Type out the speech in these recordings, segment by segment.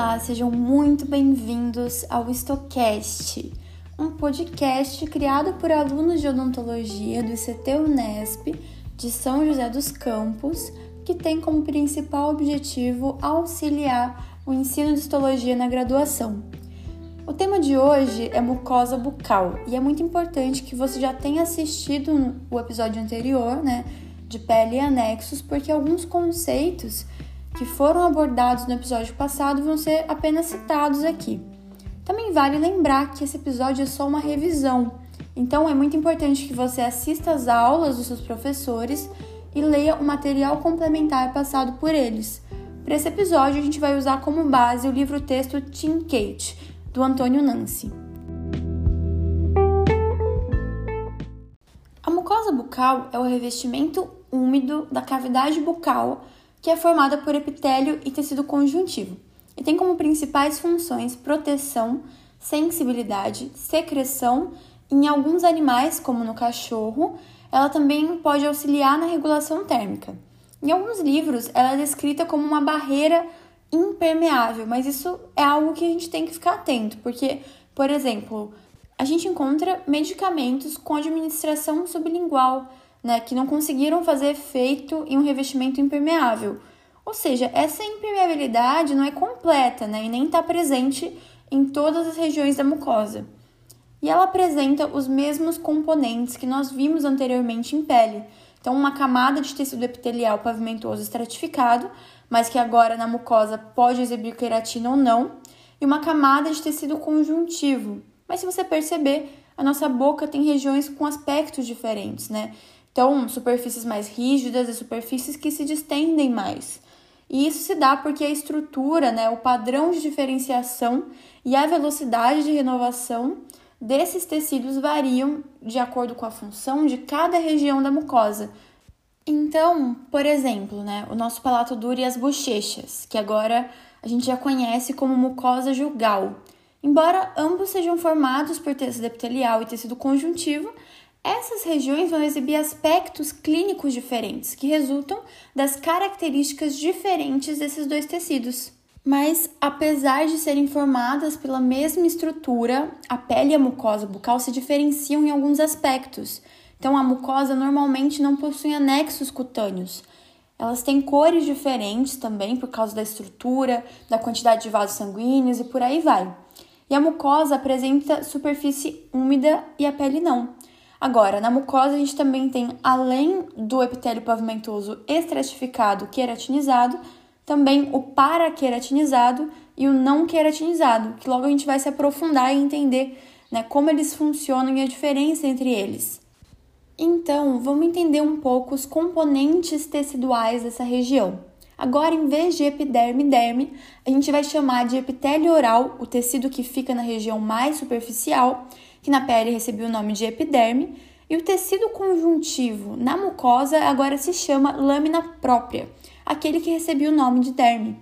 Olá, sejam muito bem-vindos ao Estocast, um podcast criado por alunos de odontologia do ICT Unesp de São José dos Campos, que tem como principal objetivo auxiliar o ensino de histologia na graduação. O tema de hoje é mucosa bucal e é muito importante que você já tenha assistido o episódio anterior, né, de pele e anexos, porque alguns conceitos que foram abordados no episódio passado vão ser apenas citados aqui. Também vale lembrar que esse episódio é só uma revisão, então é muito importante que você assista às aulas dos seus professores e leia o material complementar passado por eles. Para esse episódio, a gente vai usar como base o livro-texto Team Kate, do Antônio Nancy. A mucosa bucal é o revestimento úmido da cavidade bucal que é formada por epitélio e tecido conjuntivo, e tem como principais funções proteção, sensibilidade, secreção. Em alguns animais, como no cachorro, ela também pode auxiliar na regulação térmica. Em alguns livros, ela é descrita como uma barreira impermeável, mas isso é algo que a gente tem que ficar atento, porque, por exemplo, a gente encontra medicamentos com administração sublingual né, que não conseguiram fazer efeito em um revestimento impermeável. Ou seja, essa impermeabilidade não é completa né, e nem está presente em todas as regiões da mucosa. E ela apresenta os mesmos componentes que nós vimos anteriormente em pele. Então, uma camada de tecido epitelial pavimentoso estratificado, mas que agora na mucosa pode exibir queratina ou não, e uma camada de tecido conjuntivo. Mas se você perceber, a nossa boca tem regiões com aspectos diferentes, né? Então, superfícies mais rígidas e superfícies que se distendem mais. E isso se dá porque a estrutura, né, o padrão de diferenciação e a velocidade de renovação desses tecidos variam de acordo com a função de cada região da mucosa. Então, por exemplo, né, o nosso palato duro e as bochechas, que agora a gente já conhece como mucosa jugal. Embora ambos sejam formados por tecido epitelial e tecido conjuntivo, essas regiões vão exibir aspectos clínicos diferentes, que resultam das características diferentes desses dois tecidos. Mas, apesar de serem formadas pela mesma estrutura, a pele e a mucosa bucal se diferenciam em alguns aspectos. Então, a mucosa normalmente não possui anexos cutâneos. Elas têm cores diferentes também por causa da estrutura, da quantidade de vasos sanguíneos e por aí vai. E a mucosa apresenta superfície úmida e a pele não. Agora, na mucosa a gente também tem, além do epitélio pavimentoso estratificado queratinizado, também o paraqueratinizado e o não queratinizado, que logo a gente vai se aprofundar e entender né, como eles funcionam e a diferença entre eles. Então, vamos entender um pouco os componentes teciduais dessa região. Agora, em vez de epiderme derme, a gente vai chamar de epitélio oral, o tecido que fica na região mais superficial, que na pele recebeu o nome de epiderme, e o tecido conjuntivo na mucosa agora se chama lâmina própria, aquele que recebeu o nome de derme.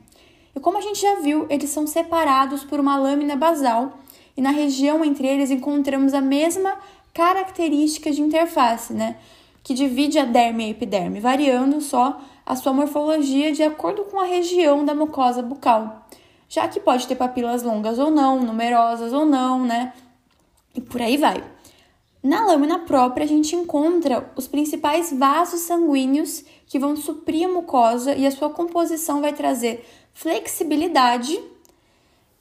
E como a gente já viu, eles são separados por uma lâmina basal, e na região entre eles encontramos a mesma característica de interface, né? Que divide a derme e a epiderme, variando só a sua morfologia de acordo com a região da mucosa bucal. Já que pode ter papilas longas ou não, numerosas ou não, né? E por aí vai. Na lâmina própria, a gente encontra os principais vasos sanguíneos que vão suprir a mucosa e a sua composição vai trazer flexibilidade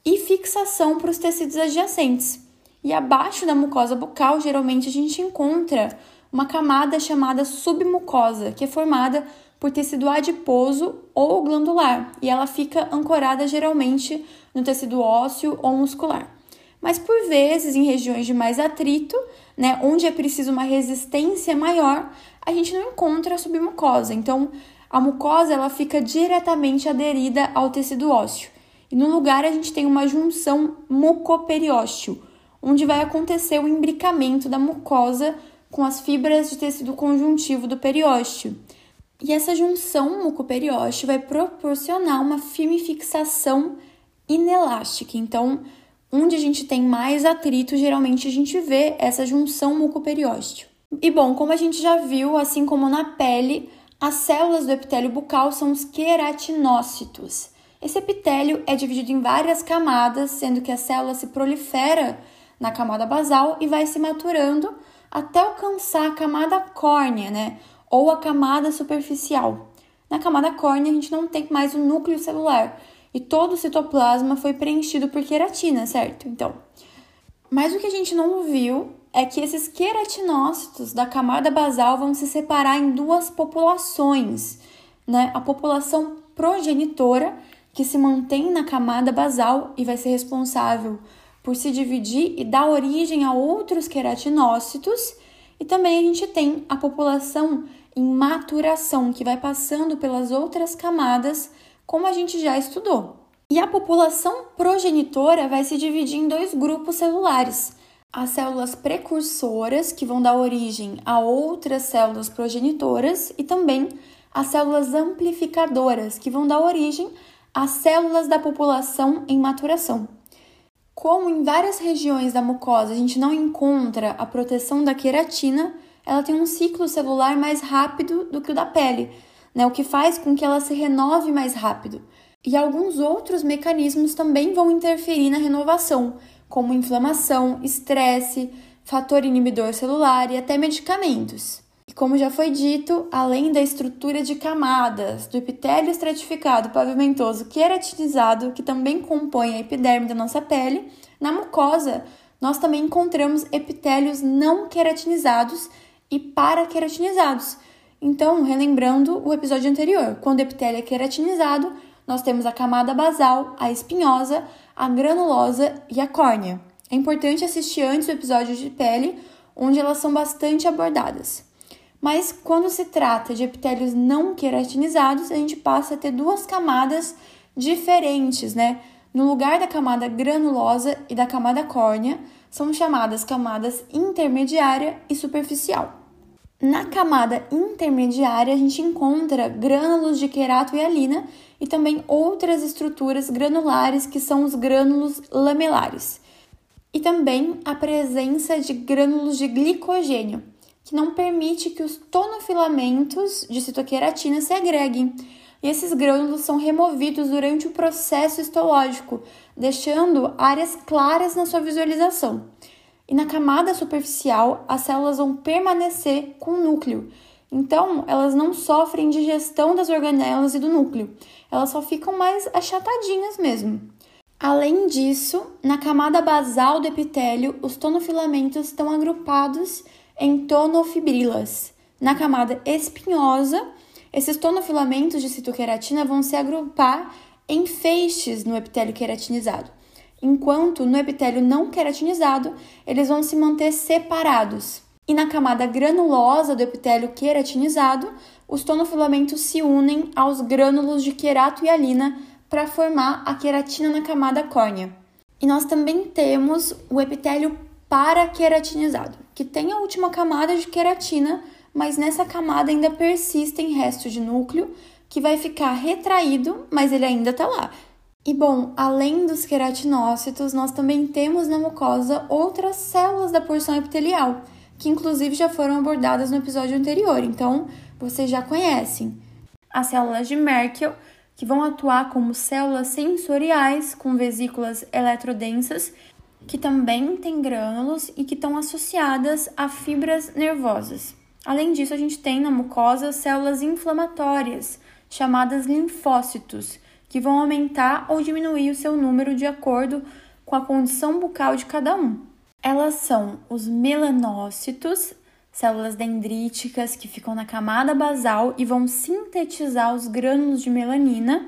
e fixação para os tecidos adjacentes. E abaixo da mucosa bucal, geralmente a gente encontra uma camada chamada submucosa, que é formada por tecido adiposo ou glandular, e ela fica ancorada geralmente no tecido ósseo ou muscular mas por vezes em regiões de mais atrito, né, onde é preciso uma resistência maior, a gente não encontra a submucosa. Então, a mucosa ela fica diretamente aderida ao tecido ósseo. E no lugar a gente tem uma junção mucoperiósteo, onde vai acontecer o imbricamento da mucosa com as fibras de tecido conjuntivo do periósteo. E essa junção mucoperiósteo vai proporcionar uma firme fixação inelástica. Então, onde a gente tem mais atrito, geralmente a gente vê essa junção mucoperiósteo. E bom, como a gente já viu, assim como na pele, as células do epitélio bucal são os queratinócitos. Esse epitélio é dividido em várias camadas, sendo que a célula se prolifera na camada basal e vai se maturando até alcançar a camada córnea, né? Ou a camada superficial. Na camada córnea, a gente não tem mais o núcleo celular e todo o citoplasma foi preenchido por queratina, certo? Então, mas o que a gente não viu é que esses queratinócitos da camada basal vão se separar em duas populações, né? A população progenitora, que se mantém na camada basal e vai ser responsável por se dividir e dar origem a outros queratinócitos, e também a gente tem a população em maturação, que vai passando pelas outras camadas, como a gente já estudou. E a população progenitora vai se dividir em dois grupos celulares: as células precursoras, que vão dar origem a outras células progenitoras, e também as células amplificadoras, que vão dar origem às células da população em maturação. Como em várias regiões da mucosa a gente não encontra a proteção da queratina, ela tem um ciclo celular mais rápido do que o da pele, né, o que faz com que ela se renove mais rápido. E alguns outros mecanismos também vão interferir na renovação, como inflamação, estresse, fator inibidor celular e até medicamentos. E como já foi dito, além da estrutura de camadas do epitélio estratificado pavimentoso queratinizado, que também compõe a epiderme da nossa pele, na mucosa nós também encontramos epitélios não queratinizados e paraqueratinizados. Então, relembrando o episódio anterior, quando o epitélio é queratinizado, nós temos a camada basal, a espinhosa, a granulosa e a córnea. É importante assistir antes o episódio de pele, onde elas são bastante abordadas. Mas quando se trata de epitélios não queratinizados, a gente passa a ter duas camadas diferentes, né? No lugar da camada granulosa e da camada córnea, são chamadas camadas intermediária e superficial. Na camada intermediária, a gente encontra grânulos de querato e alina e também outras estruturas granulares que são os grânulos lamelares. E também a presença de grânulos de glicogênio, que não permite que os tonofilamentos de citoqueratina se agreguem. E esses grânulos são removidos durante o processo histológico, deixando áreas claras na sua visualização. E na camada superficial, as células vão permanecer com o núcleo. Então, elas não sofrem digestão das organelas e do núcleo. Elas só ficam mais achatadinhas mesmo. Além disso, na camada basal do epitélio, os tonofilamentos estão agrupados em tonofibrilas. Na camada espinhosa, esses tonofilamentos de citoqueratina vão se agrupar em feixes no epitélio queratinizado enquanto no epitélio não queratinizado eles vão se manter separados. E na camada granulosa do epitélio queratinizado, os tonofilamentos se unem aos grânulos de querato e alina para formar a queratina na camada córnea. E nós também temos o epitélio paraqueratinizado, que tem a última camada de queratina, mas nessa camada ainda persistem restos de núcleo que vai ficar retraído, mas ele ainda está lá. E bom, além dos queratinócitos, nós também temos na mucosa outras células da porção epitelial, que inclusive já foram abordadas no episódio anterior, então vocês já conhecem. As células de Merkel, que vão atuar como células sensoriais com vesículas eletrodensas, que também têm grânulos e que estão associadas a fibras nervosas. Além disso, a gente tem na mucosa células inflamatórias, chamadas linfócitos que vão aumentar ou diminuir o seu número de acordo com a condição bucal de cada um. Elas são os melanócitos, células dendríticas que ficam na camada basal e vão sintetizar os grânulos de melanina,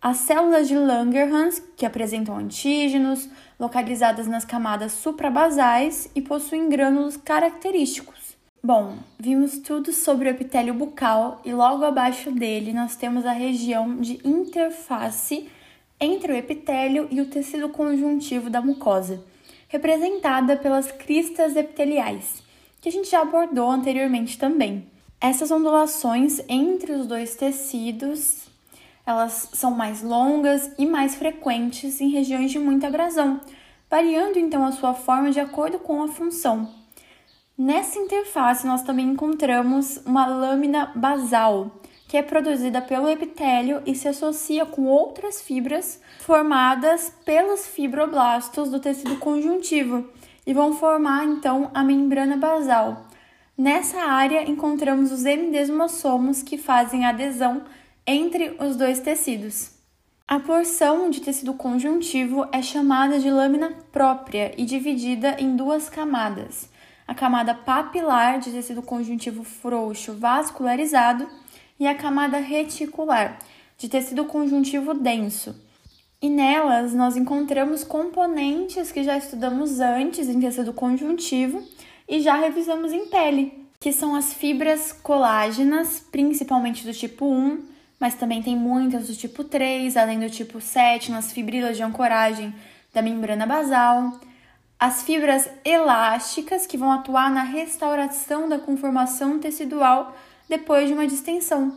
as células de Langerhans, que apresentam antígenos, localizadas nas camadas suprabasais e possuem grânulos característicos. Bom, vimos tudo sobre o epitélio bucal e logo abaixo dele nós temos a região de interface entre o epitélio e o tecido conjuntivo da mucosa, representada pelas cristas epiteliais, que a gente já abordou anteriormente também. Essas ondulações entre os dois tecidos, elas são mais longas e mais frequentes em regiões de muita abrasão, variando então a sua forma de acordo com a função Nessa interface, nós também encontramos uma lâmina basal, que é produzida pelo epitélio e se associa com outras fibras formadas pelos fibroblastos do tecido conjuntivo e vão formar então a membrana basal. Nessa área encontramos os endesmossomos que fazem adesão entre os dois tecidos. A porção de tecido conjuntivo é chamada de lâmina própria e dividida em duas camadas. A camada papilar de tecido conjuntivo frouxo vascularizado e a camada reticular de tecido conjuntivo denso. E nelas nós encontramos componentes que já estudamos antes em tecido conjuntivo e já revisamos em pele, que são as fibras colágenas, principalmente do tipo 1, mas também tem muitas do tipo 3, além do tipo 7, nas fibrilas de ancoragem da membrana basal. As fibras elásticas, que vão atuar na restauração da conformação tecidual depois de uma distensão.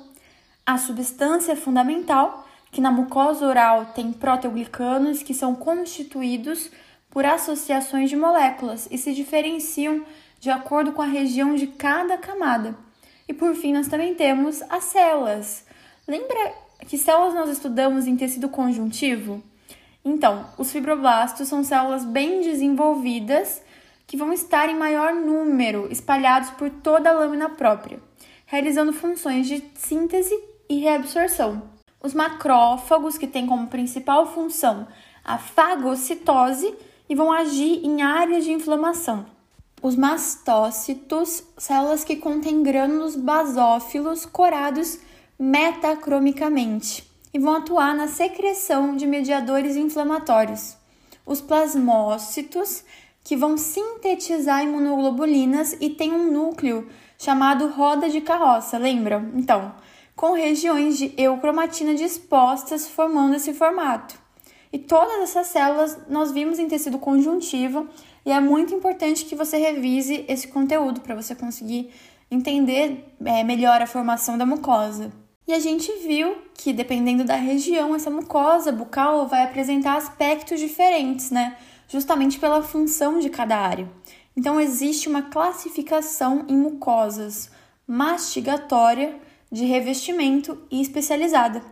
A substância fundamental, que na mucosa oral tem proteoglicanos que são constituídos por associações de moléculas e se diferenciam de acordo com a região de cada camada. E por fim, nós também temos as células. Lembra que células nós estudamos em tecido conjuntivo? Então, os fibroblastos são células bem desenvolvidas que vão estar em maior número espalhados por toda a lâmina própria, realizando funções de síntese e reabsorção. Os macrófagos, que têm como principal função a fagocitose e vão agir em áreas de inflamação. Os mastócitos, células que contêm grânulos basófilos corados metacromicamente e vão atuar na secreção de mediadores inflamatórios. Os plasmócitos, que vão sintetizar imunoglobulinas e têm um núcleo chamado roda de carroça, lembram? Então, com regiões de eucromatina dispostas formando esse formato. E todas essas células nós vimos em tecido conjuntivo e é muito importante que você revise esse conteúdo para você conseguir entender é, melhor a formação da mucosa. E a gente viu que, dependendo da região, essa mucosa bucal vai apresentar aspectos diferentes, né? Justamente pela função de cada área. Então, existe uma classificação em mucosas mastigatória, de revestimento e especializada.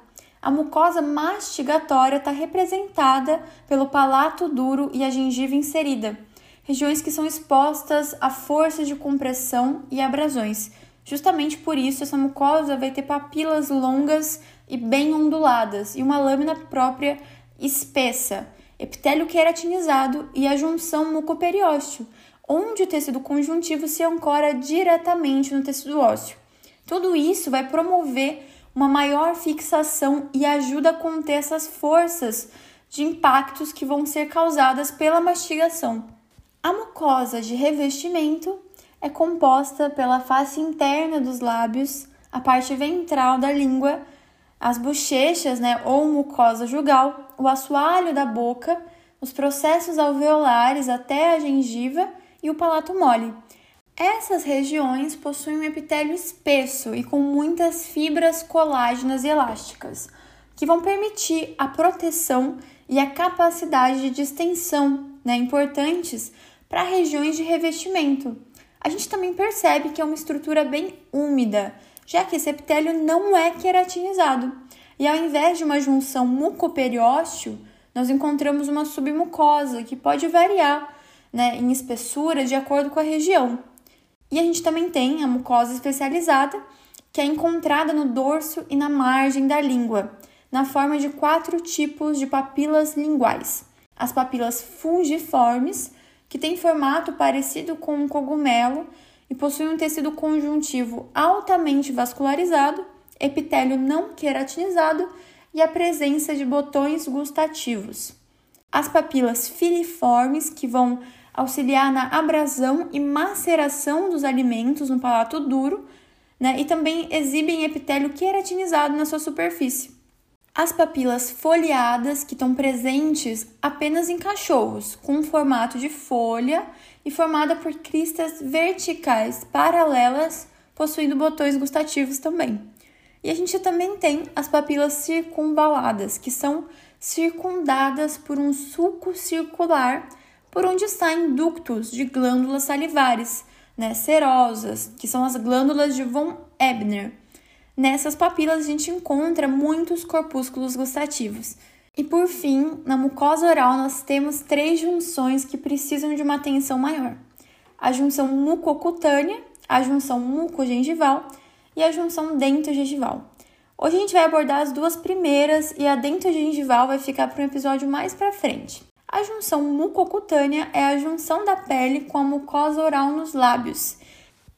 A mucosa mastigatória está representada pelo palato duro e a gengiva inserida, regiões que são expostas a forças de compressão e abrasões. Justamente por isso, essa mucosa vai ter papilas longas e bem onduladas e uma lâmina própria espessa, epitélio queratinizado e a junção mucoperiósteo, onde o tecido conjuntivo se ancora diretamente no tecido ósseo. Tudo isso vai promover uma maior fixação e ajuda a conter essas forças de impactos que vão ser causadas pela mastigação. A mucosa de revestimento é composta pela face interna dos lábios, a parte ventral da língua, as bochechas, né, ou mucosa jugal, o assoalho da boca, os processos alveolares até a gengiva e o palato mole. Essas regiões possuem um epitélio espesso e com muitas fibras colágenas e elásticas, que vão permitir a proteção e a capacidade de distensão, né, importantes para regiões de revestimento. A gente também percebe que é uma estrutura bem úmida, já que esse epitélio não é queratinizado. E ao invés de uma junção mucoperiósteo, nós encontramos uma submucosa que pode variar né, em espessura de acordo com a região. E a gente também tem a mucosa especializada, que é encontrada no dorso e na margem da língua, na forma de quatro tipos de papilas linguais: as papilas fungiformes, que tem formato parecido com um cogumelo e possui um tecido conjuntivo altamente vascularizado, epitélio não queratinizado e a presença de botões gustativos. As papilas filiformes, que vão auxiliar na abrasão e maceração dos alimentos no palato duro, né, e também exibem epitélio queratinizado na sua superfície. As papilas foliadas, que estão presentes apenas em cachorros, com formato de folha e formada por cristas verticais paralelas, possuindo botões gustativos também. E a gente também tem as papilas circunvaladas, que são circundadas por um sulco circular por onde saem ductos de glândulas salivares, né, serosas, que são as glândulas de von Ebner Nessas papilas a gente encontra muitos corpúsculos gustativos. E por fim, na mucosa oral nós temos três junções que precisam de uma atenção maior: a junção mucocutânea, a junção mucogengival e a junção dentogengival. Hoje a gente vai abordar as duas primeiras e a dentogengival vai ficar para um episódio mais para frente. A junção mucocutânea é a junção da pele com a mucosa oral nos lábios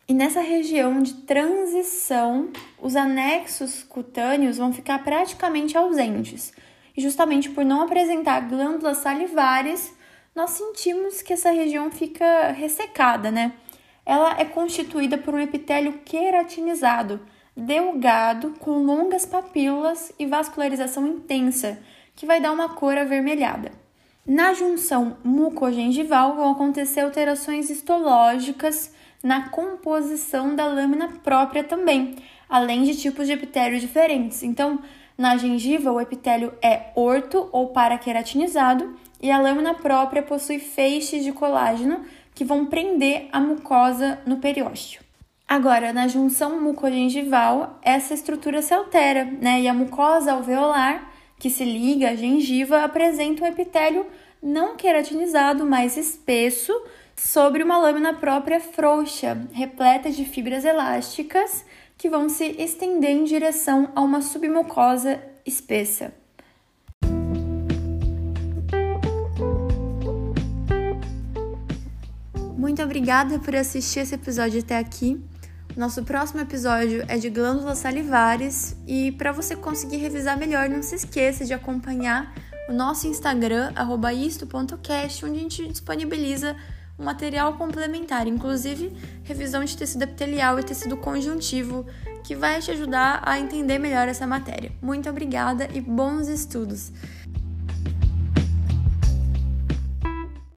e nessa região de transição, os anexos cutâneos vão ficar praticamente ausentes. E justamente por não apresentar glândulas salivares, nós sentimos que essa região fica ressecada, né? Ela é constituída por um epitélio queratinizado, delgado, com longas papilas e vascularização intensa, que vai dar uma cor avermelhada. Na junção mucogengival vão acontecer alterações histológicas na composição da lâmina própria também, além de tipos de epitélio diferentes. Então, na gengiva, o epitélio é orto ou paraqueratinizado e a lâmina própria possui feixes de colágeno que vão prender a mucosa no periósteo. Agora, na junção mucogengival, essa estrutura se altera, né? E a mucosa alveolar, que se liga à gengiva, apresenta um epitélio não queratinizado, mais espesso, sobre uma lâmina própria frouxa, repleta de fibras elásticas que vão se estender em direção a uma submucosa espessa. Muito obrigada por assistir esse episódio até aqui. Nosso próximo episódio é de glândulas salivares e para você conseguir revisar melhor, não se esqueça de acompanhar o nosso Instagram isto.cast, onde a gente disponibiliza um material complementar, inclusive revisão de tecido epitelial e tecido conjuntivo, que vai te ajudar a entender melhor essa matéria. Muito obrigada e bons estudos!